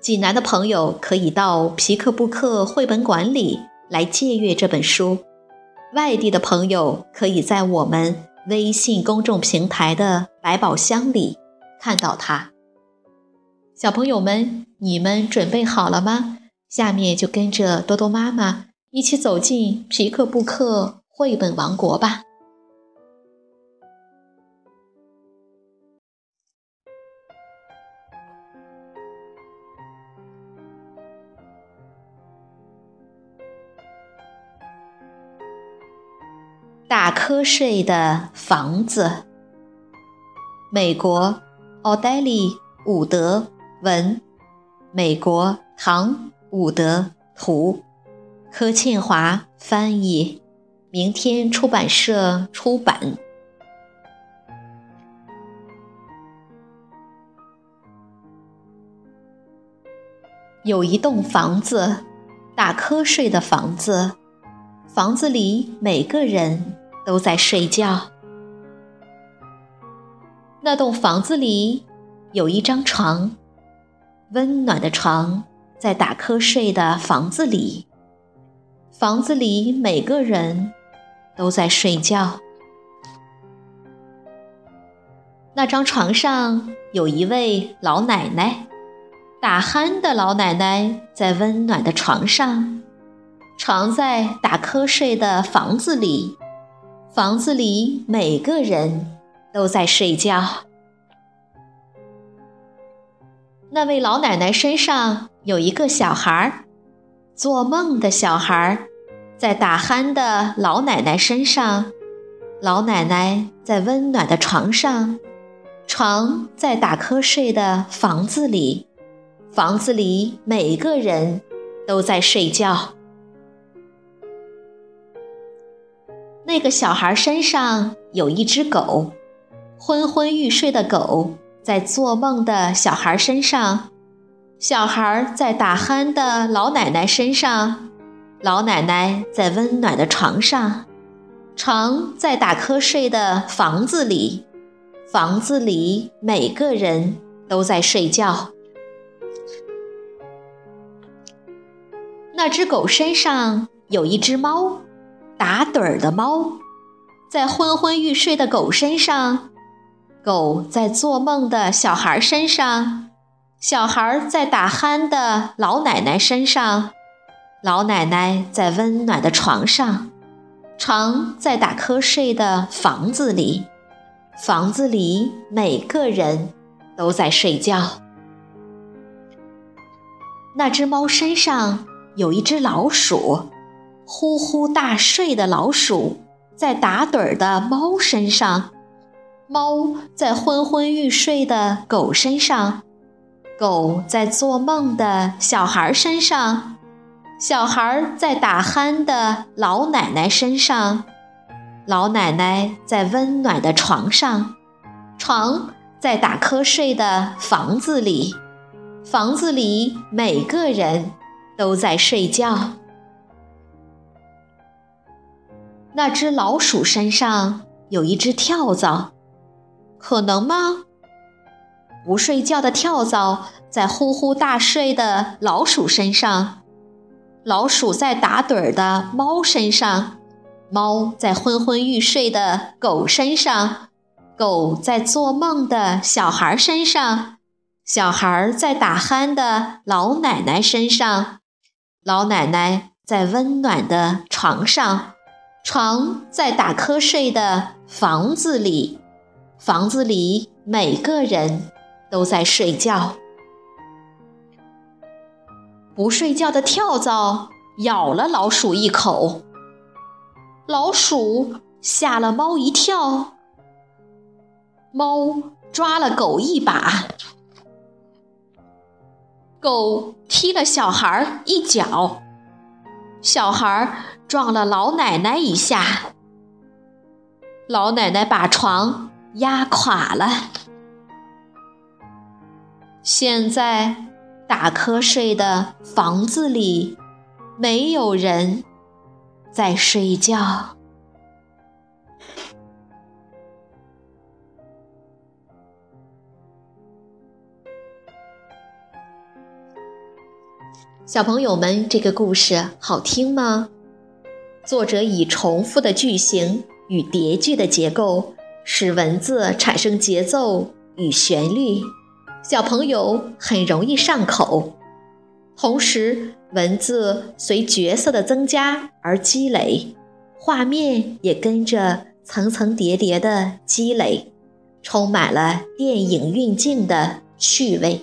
济南的朋友可以到皮克布克绘本馆里来借阅这本书，外地的朋友可以在我们微信公众平台的百宝箱里看到它。小朋友们，你们准备好了吗？下面就跟着多多妈妈一起走进皮克布克绘本王国吧。打瞌睡的房子。美国奥黛丽·伍德文，美国唐·伍德图，柯倩华翻译，明天出版社出版。有一栋房子，打瞌睡的房子。房子里每个人都在睡觉。那栋房子里有一张床，温暖的床在打瞌睡的房子里。房子里每个人都在睡觉。那张床上有一位老奶奶，打鼾的老奶奶在温暖的床上。床在打瞌睡的房子里，房子里每个人都在睡觉。那位老奶奶身上有一个小孩儿，做梦的小孩儿，在打鼾的老奶奶身上。老奶奶在温暖的床上，床在打瞌睡的房子里，房子里每个人都在睡觉。那个小孩身上有一只狗，昏昏欲睡的狗在做梦的小孩身上，小孩在打鼾的老奶奶身上，老奶奶在温暖的床上，床在打瞌睡的房子里，房子里每个人都在睡觉。那只狗身上有一只猫。打盹儿的猫，在昏昏欲睡的狗身上；狗在做梦的小孩身上；小孩在打鼾的老奶奶身上；老奶奶在温暖的床上；床在打瞌睡的房子里；房子里每个人都在睡觉。那只猫身上有一只老鼠。呼呼大睡的老鼠，在打盹儿的猫身上；猫在昏昏欲睡的狗身上；狗在做梦的小孩身上；小孩在打鼾的老奶奶身上；老奶奶在温暖的床上；床在打瞌睡的房子里；房子里每个人都在睡觉。那只老鼠身上有一只跳蚤，可能吗？不睡觉的跳蚤在呼呼大睡的老鼠身上，老鼠在打盹儿的猫身上，猫在昏昏欲睡的狗身上，狗在做梦的小孩身上，小孩在打鼾的老奶奶身上，老奶奶在温暖的床上。床在打瞌睡的房子里，房子里每个人都在睡觉。不睡觉的跳蚤咬了老鼠一口，老鼠吓了猫一跳，猫抓了狗一把，狗踢了小孩一脚，小孩撞了老奶奶一下，老奶奶把床压垮了。现在打瞌睡的房子里没有人在睡觉。小朋友们，这个故事好听吗？作者以重复的句型与叠句的结构，使文字产生节奏与旋律，小朋友很容易上口。同时，文字随角色的增加而积累，画面也跟着层层叠叠的积累，充满了电影运镜的趣味。